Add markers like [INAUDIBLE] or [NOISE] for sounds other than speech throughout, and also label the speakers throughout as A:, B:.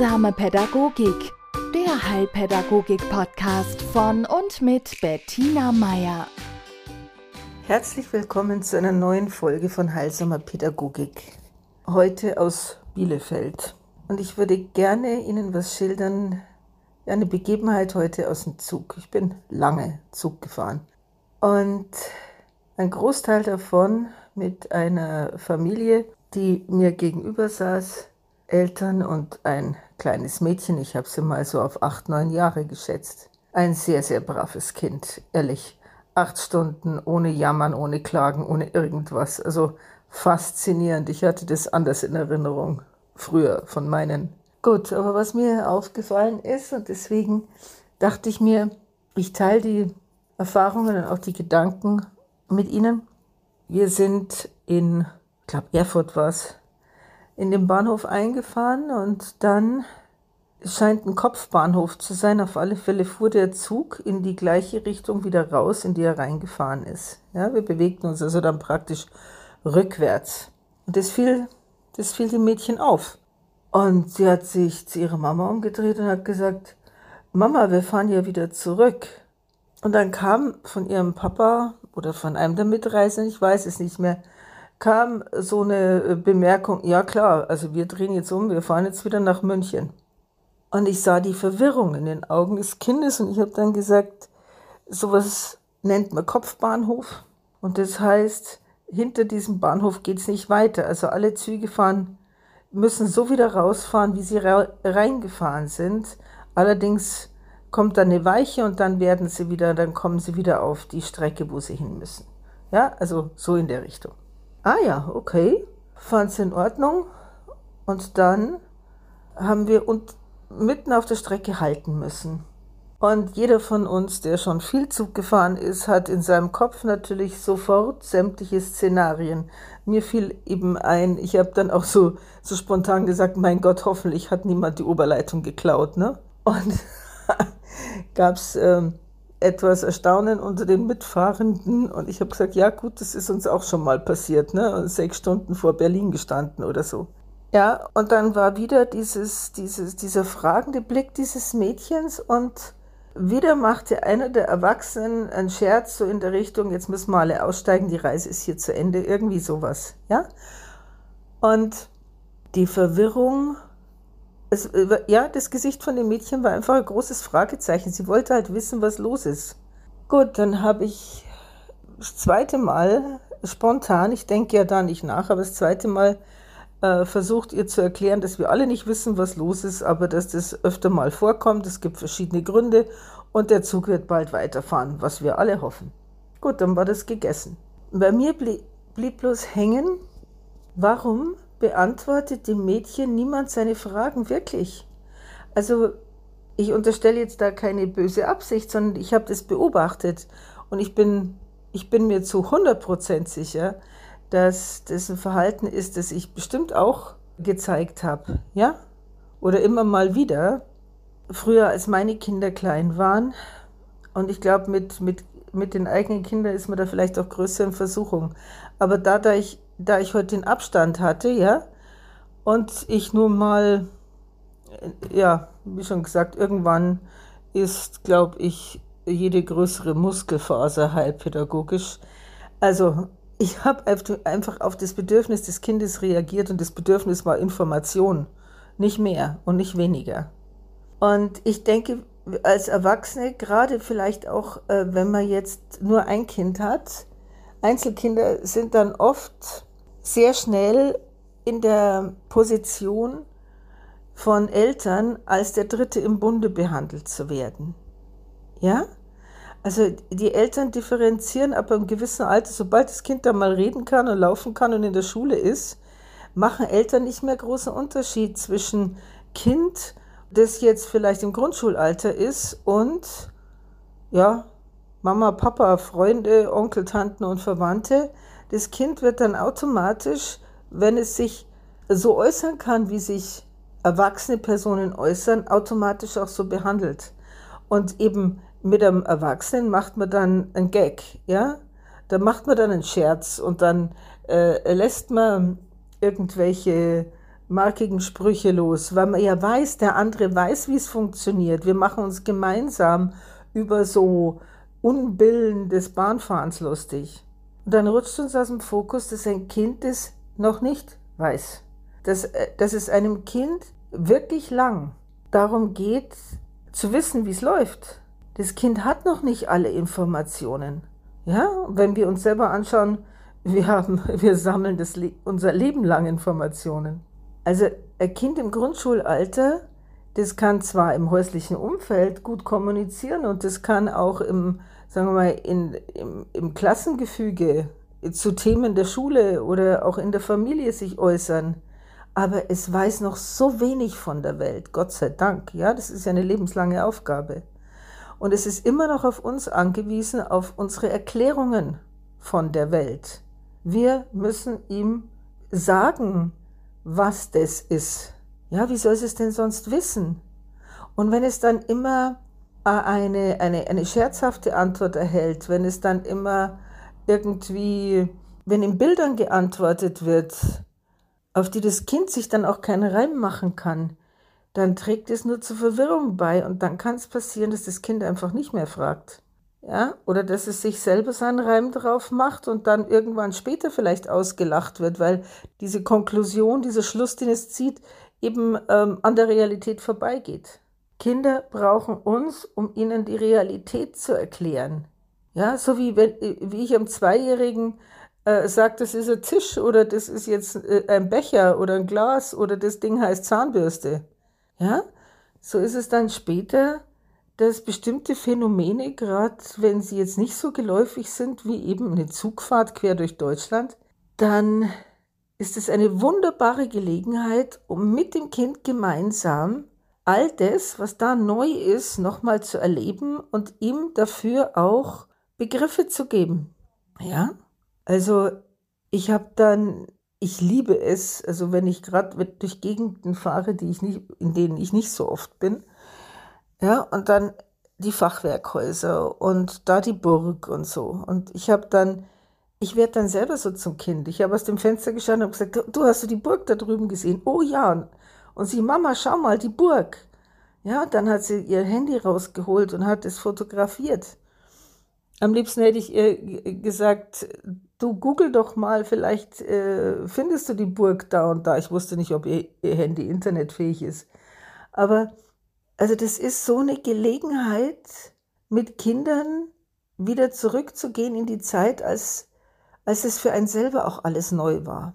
A: Heilsame Pädagogik, der Heilpädagogik-Podcast von und mit Bettina Meier.
B: Herzlich willkommen zu einer neuen Folge von Heilsamer Pädagogik. Heute aus Bielefeld. Und ich würde gerne Ihnen was schildern, eine Begebenheit heute aus dem Zug. Ich bin lange Zug gefahren. Und ein Großteil davon mit einer Familie, die mir gegenüber saß, Eltern und ein kleines Mädchen. Ich habe sie mal so auf acht, neun Jahre geschätzt. Ein sehr, sehr braves Kind, ehrlich. Acht Stunden ohne Jammern, ohne Klagen, ohne irgendwas. Also faszinierend. Ich hatte das anders in Erinnerung früher von meinen. Gut, aber was mir aufgefallen ist und deswegen dachte ich mir, ich teile die Erfahrungen und auch die Gedanken mit Ihnen. Wir sind in, ich glaube, Erfurt war es, in den Bahnhof eingefahren und dann scheint ein Kopfbahnhof zu sein. Auf alle Fälle fuhr der Zug in die gleiche Richtung wieder raus, in die er reingefahren ist. Ja, wir bewegten uns also dann praktisch rückwärts. Und das fiel, das fiel dem Mädchen auf. Und sie hat sich zu ihrer Mama umgedreht und hat gesagt, Mama, wir fahren ja wieder zurück. Und dann kam von ihrem Papa oder von einem der Mitreisenden, ich weiß es nicht mehr, kam so eine äh, Bemerkung, ja klar, also wir drehen jetzt um, wir fahren jetzt wieder nach München. Und ich sah die Verwirrung in den Augen des Kindes und ich habe dann gesagt, sowas nennt man Kopfbahnhof. Und das heißt, hinter diesem Bahnhof geht es nicht weiter. Also alle Züge fahren, müssen so wieder rausfahren, wie sie reingefahren sind. Allerdings kommt dann eine Weiche und dann werden sie wieder, dann kommen sie wieder auf die Strecke, wo sie hin müssen. Ja, also so in der Richtung. Ah ja, okay. Fand es in Ordnung. Und dann haben wir und mitten auf der Strecke halten müssen. Und jeder von uns, der schon viel Zug gefahren ist, hat in seinem Kopf natürlich sofort sämtliche Szenarien. Mir fiel eben ein, ich habe dann auch so, so spontan gesagt, mein Gott, hoffentlich hat niemand die Oberleitung geklaut. Ne? Und [LAUGHS] gab es ähm, etwas Erstaunen unter den Mitfahrenden und ich habe gesagt, ja gut, das ist uns auch schon mal passiert, ne? sechs Stunden vor Berlin gestanden oder so. Ja, und dann war wieder dieses, dieses, dieser fragende Blick dieses Mädchens und wieder machte einer der Erwachsenen einen Scherz so in der Richtung, jetzt müssen wir alle aussteigen, die Reise ist hier zu Ende, irgendwie sowas, ja. Und die Verwirrung es, äh, ja, das Gesicht von dem Mädchen war einfach ein großes Fragezeichen. Sie wollte halt wissen, was los ist. Gut, dann habe ich das zweite Mal spontan, ich denke ja da nicht nach, aber das zweite Mal äh, versucht ihr zu erklären, dass wir alle nicht wissen, was los ist, aber dass das öfter mal vorkommt. Es gibt verschiedene Gründe und der Zug wird bald weiterfahren, was wir alle hoffen. Gut, dann war das gegessen. Bei mir blieb, blieb bloß hängen, warum beantwortet dem Mädchen niemand seine Fragen wirklich. Also ich unterstelle jetzt da keine böse Absicht, sondern ich habe das beobachtet und ich bin, ich bin mir zu 100% sicher, dass das ein Verhalten ist, das ich bestimmt auch gezeigt habe, ja? Oder immer mal wieder. Früher, als meine Kinder klein waren, und ich glaube, mit, mit, mit den eigenen Kindern ist man da vielleicht auch größer in Versuchung. Aber da, da ich heute den Abstand hatte, ja, und ich nun mal, ja, wie schon gesagt, irgendwann ist, glaube ich, jede größere Muskelfaser heilpädagogisch. Also ich habe einfach auf das Bedürfnis des Kindes reagiert und das Bedürfnis war Information, nicht mehr und nicht weniger. Und ich denke, als Erwachsene, gerade vielleicht auch, äh, wenn man jetzt nur ein Kind hat, Einzelkinder sind dann oft sehr schnell in der Position von Eltern als der Dritte im Bunde behandelt zu werden. Ja? Also die Eltern differenzieren aber im gewissen Alter, sobald das Kind da mal reden kann und laufen kann und in der Schule ist, machen Eltern nicht mehr großen Unterschied zwischen Kind, das jetzt vielleicht im Grundschulalter ist, und ja, Mama, Papa, Freunde, Onkel, Tanten und Verwandte, das Kind wird dann automatisch, wenn es sich so äußern kann, wie sich erwachsene Personen äußern, automatisch auch so behandelt. Und eben mit einem Erwachsenen macht man dann einen Gag, ja? Da macht man dann einen Scherz und dann äh, lässt man irgendwelche markigen Sprüche los, weil man ja weiß, der andere weiß, wie es funktioniert. Wir machen uns gemeinsam über so Unbillen des Bahnfahrens lustig. Und dann rutscht uns aus dem Fokus, dass ein Kind das noch nicht weiß. Dass, äh, dass es einem Kind wirklich lang darum geht, zu wissen, wie es läuft. Das Kind hat noch nicht alle Informationen. Ja, wenn wir uns selber anschauen, [LAUGHS] wir, haben, wir sammeln das, unser Leben lang Informationen. Also ein Kind im Grundschulalter, das kann zwar im häuslichen Umfeld gut kommunizieren und das kann auch im, sagen wir mal, in, im, im Klassengefüge zu Themen der Schule oder auch in der Familie sich äußern. Aber es weiß noch so wenig von der Welt, Gott sei Dank. Ja, das ist ja eine lebenslange Aufgabe. Und es ist immer noch auf uns angewiesen, auf unsere Erklärungen von der Welt. Wir müssen ihm sagen, was das ist. Ja, wie soll es denn sonst wissen? Und wenn es dann immer äh, eine, eine, eine scherzhafte Antwort erhält, wenn es dann immer irgendwie, wenn in Bildern geantwortet wird, auf die das Kind sich dann auch keinen Reim machen kann, dann trägt es nur zur Verwirrung bei und dann kann es passieren, dass das Kind einfach nicht mehr fragt. Ja, oder dass es sich selber seinen Reim drauf macht und dann irgendwann später vielleicht ausgelacht wird, weil diese Konklusion, dieser Schluss, den es zieht, eben ähm, an der Realität vorbeigeht. Kinder brauchen uns, um ihnen die Realität zu erklären. Ja, so wie wenn wie ich am Zweijährigen äh, sage, das ist ein Tisch oder das ist jetzt äh, ein Becher oder ein Glas oder das Ding heißt Zahnbürste. Ja, so ist es dann später dass bestimmte Phänomene, gerade wenn sie jetzt nicht so geläufig sind wie eben eine Zugfahrt quer durch Deutschland, dann ist es eine wunderbare Gelegenheit, um mit dem Kind gemeinsam all das, was da neu ist, nochmal zu erleben und ihm dafür auch Begriffe zu geben. Ja, also ich habe dann, ich liebe es, also wenn ich gerade durch Gegenden fahre, die ich nicht, in denen ich nicht so oft bin, ja, und dann die Fachwerkhäuser und da die Burg und so. Und ich habe dann, ich werde dann selber so zum Kind. Ich habe aus dem Fenster geschaut und habe gesagt, du hast du die Burg da drüben gesehen? Oh ja. Und sie, Mama, schau mal, die Burg. Ja, dann hat sie ihr Handy rausgeholt und hat es fotografiert. Am liebsten hätte ich ihr gesagt, du google doch mal, vielleicht äh, findest du die Burg da und da. Ich wusste nicht, ob ihr, ihr Handy internetfähig ist. Aber also das ist so eine Gelegenheit, mit Kindern wieder zurückzugehen in die Zeit, als, als es für einen selber auch alles neu war.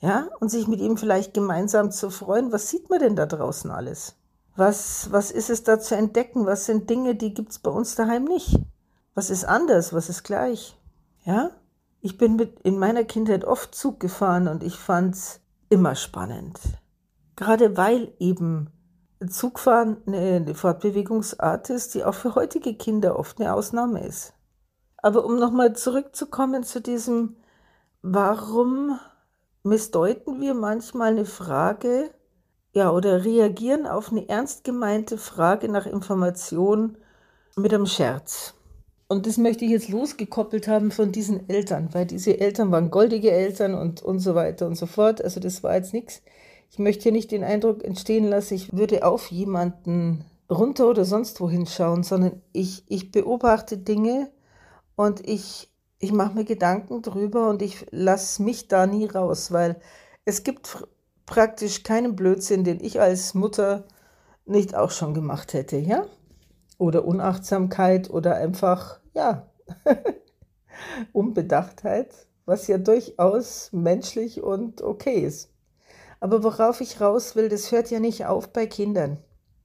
B: Ja, und sich mit ihm vielleicht gemeinsam zu freuen. Was sieht man denn da draußen alles? Was, was ist es da zu entdecken? Was sind Dinge, die gibt es bei uns daheim nicht? Was ist anders? Was ist gleich? Ja, ich bin mit in meiner Kindheit oft Zug gefahren und ich fand es immer spannend. Gerade weil eben Zugfahren eine Fortbewegungsart ist, die auch für heutige Kinder oft eine Ausnahme ist. Aber um nochmal zurückzukommen zu diesem, warum missdeuten wir manchmal eine Frage, ja, oder reagieren auf eine ernst gemeinte Frage nach Information mit einem Scherz. Und das möchte ich jetzt losgekoppelt haben von diesen Eltern, weil diese Eltern waren goldige Eltern und, und so weiter und so fort. Also das war jetzt nichts ich möchte hier nicht den Eindruck entstehen lassen, ich würde auf jemanden runter oder sonst wohin schauen, sondern ich, ich beobachte Dinge und ich, ich mache mir Gedanken drüber und ich lasse mich da nie raus, weil es gibt praktisch keinen Blödsinn, den ich als Mutter nicht auch schon gemacht hätte, ja? Oder Unachtsamkeit oder einfach, ja, [LAUGHS] Unbedachtheit, was ja durchaus menschlich und okay ist. Aber worauf ich raus will, das hört ja nicht auf bei Kindern.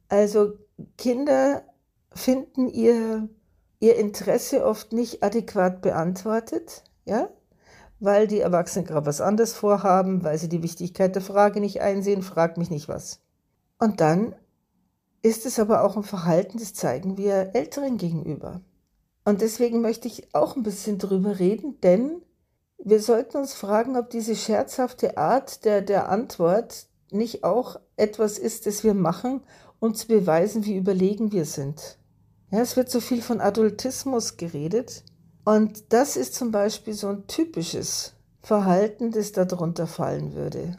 B: Also Kinder finden ihr, ihr Interesse oft nicht adäquat beantwortet, ja, weil die Erwachsenen gerade was anderes vorhaben, weil sie die Wichtigkeit der Frage nicht einsehen, frag mich nicht was. Und dann ist es aber auch ein Verhalten, das zeigen wir Älteren gegenüber. Und deswegen möchte ich auch ein bisschen drüber reden, denn wir sollten uns fragen, ob diese scherzhafte Art der, der Antwort nicht auch etwas ist, das wir machen, um zu beweisen, wie überlegen wir sind. Ja, es wird so viel von Adultismus geredet. Und das ist zum Beispiel so ein typisches Verhalten, das darunter fallen würde.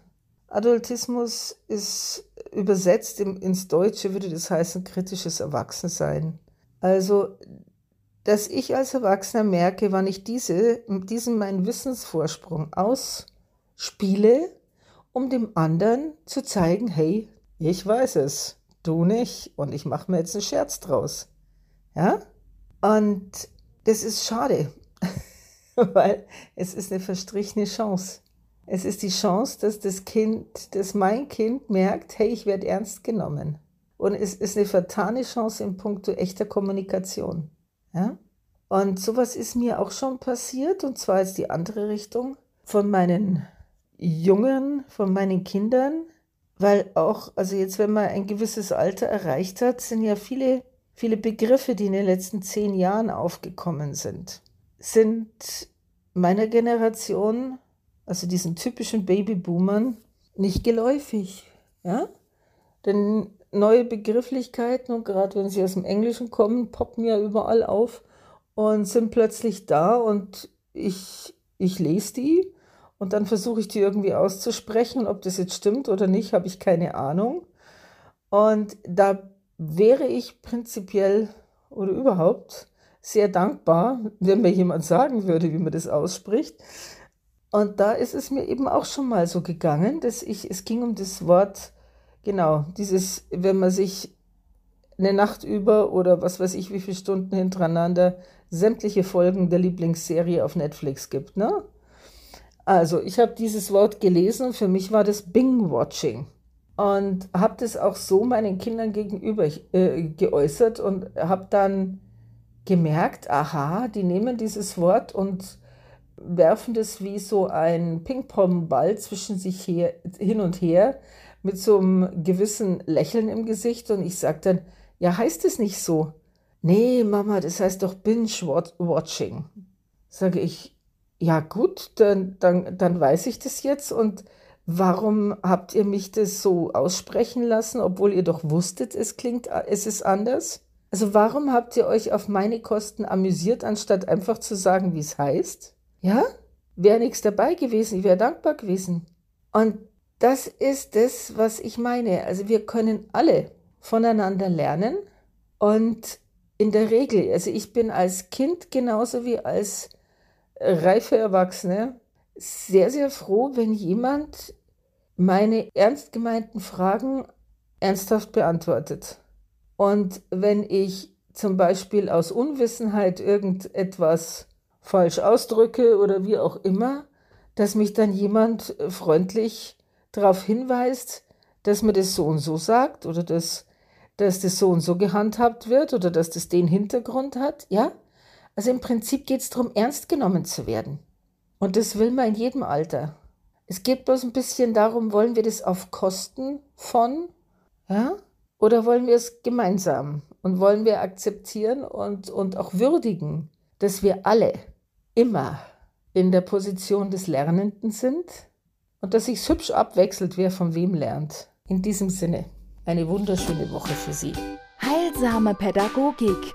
B: Adultismus ist übersetzt ins Deutsche, würde das heißen kritisches Erwachsensein. Also, dass ich als Erwachsener merke, wann ich diese, diesen meinen Wissensvorsprung ausspiele, um dem anderen zu zeigen, hey, ich weiß es, du nicht und ich mache mir jetzt einen Scherz draus. Ja? Und das ist schade, [LAUGHS] weil es ist eine verstrichene Chance. Es ist die Chance, dass das Kind, dass mein Kind merkt, hey, ich werde ernst genommen. Und es ist eine vertane Chance in puncto echter Kommunikation. Ja? Und sowas ist mir auch schon passiert, und zwar ist die andere Richtung von meinen Jungen, von meinen Kindern, weil auch, also jetzt, wenn man ein gewisses Alter erreicht hat, sind ja viele, viele Begriffe, die in den letzten zehn Jahren aufgekommen sind, sind meiner Generation, also diesen typischen Babyboomern, nicht geläufig. Ja? Denn neue Begrifflichkeiten, und gerade wenn sie aus dem Englischen kommen, poppen ja überall auf und sind plötzlich da und ich, ich lese die und dann versuche ich die irgendwie auszusprechen. Ob das jetzt stimmt oder nicht, habe ich keine Ahnung. Und da wäre ich prinzipiell oder überhaupt sehr dankbar, wenn mir jemand sagen würde, wie man das ausspricht. Und da ist es mir eben auch schon mal so gegangen, dass ich, es ging um das Wort, genau, dieses, wenn man sich eine Nacht über oder was weiß ich, wie viele Stunden hintereinander sämtliche Folgen der Lieblingsserie auf Netflix gibt, ne? Also, ich habe dieses Wort gelesen und für mich war das Bing-Watching. Und habe das auch so meinen Kindern gegenüber äh, geäußert und habe dann gemerkt, aha, die nehmen dieses Wort und werfen das wie so ein Ping-Pong-Ball zwischen sich her, hin und her mit so einem gewissen Lächeln im Gesicht. Und ich sage dann, ja, heißt es nicht so? Nee, Mama, das heißt doch Binge-Watching. Sage ich, ja gut, dann, dann, dann weiß ich das jetzt und warum habt ihr mich das so aussprechen lassen, obwohl ihr doch wusstet, es klingt, es ist anders? Also warum habt ihr euch auf meine Kosten amüsiert, anstatt einfach zu sagen, wie es heißt? Ja? Wäre nichts dabei gewesen, ich wäre dankbar gewesen. Und das ist das, was ich meine. Also wir können alle voneinander lernen und in der Regel, also ich bin als Kind genauso wie als reife Erwachsene sehr, sehr froh, wenn jemand meine ernst gemeinten Fragen ernsthaft beantwortet. Und wenn ich zum Beispiel aus Unwissenheit irgendetwas falsch ausdrücke oder wie auch immer, dass mich dann jemand freundlich darauf hinweist, dass mir das so und so sagt oder dass, dass das so und so gehandhabt wird oder dass das den Hintergrund hat, ja? Also im Prinzip geht es darum, ernst genommen zu werden. Und das will man in jedem Alter. Es geht bloß ein bisschen darum, wollen wir das auf Kosten von, ja? Oder wollen wir es gemeinsam? Und wollen wir akzeptieren und, und auch würdigen, dass wir alle immer in der Position des Lernenden sind und dass sich's hübsch abwechselt, wer von wem lernt. In diesem Sinne, eine wunderschöne Woche für Sie.
A: Heilsame Pädagogik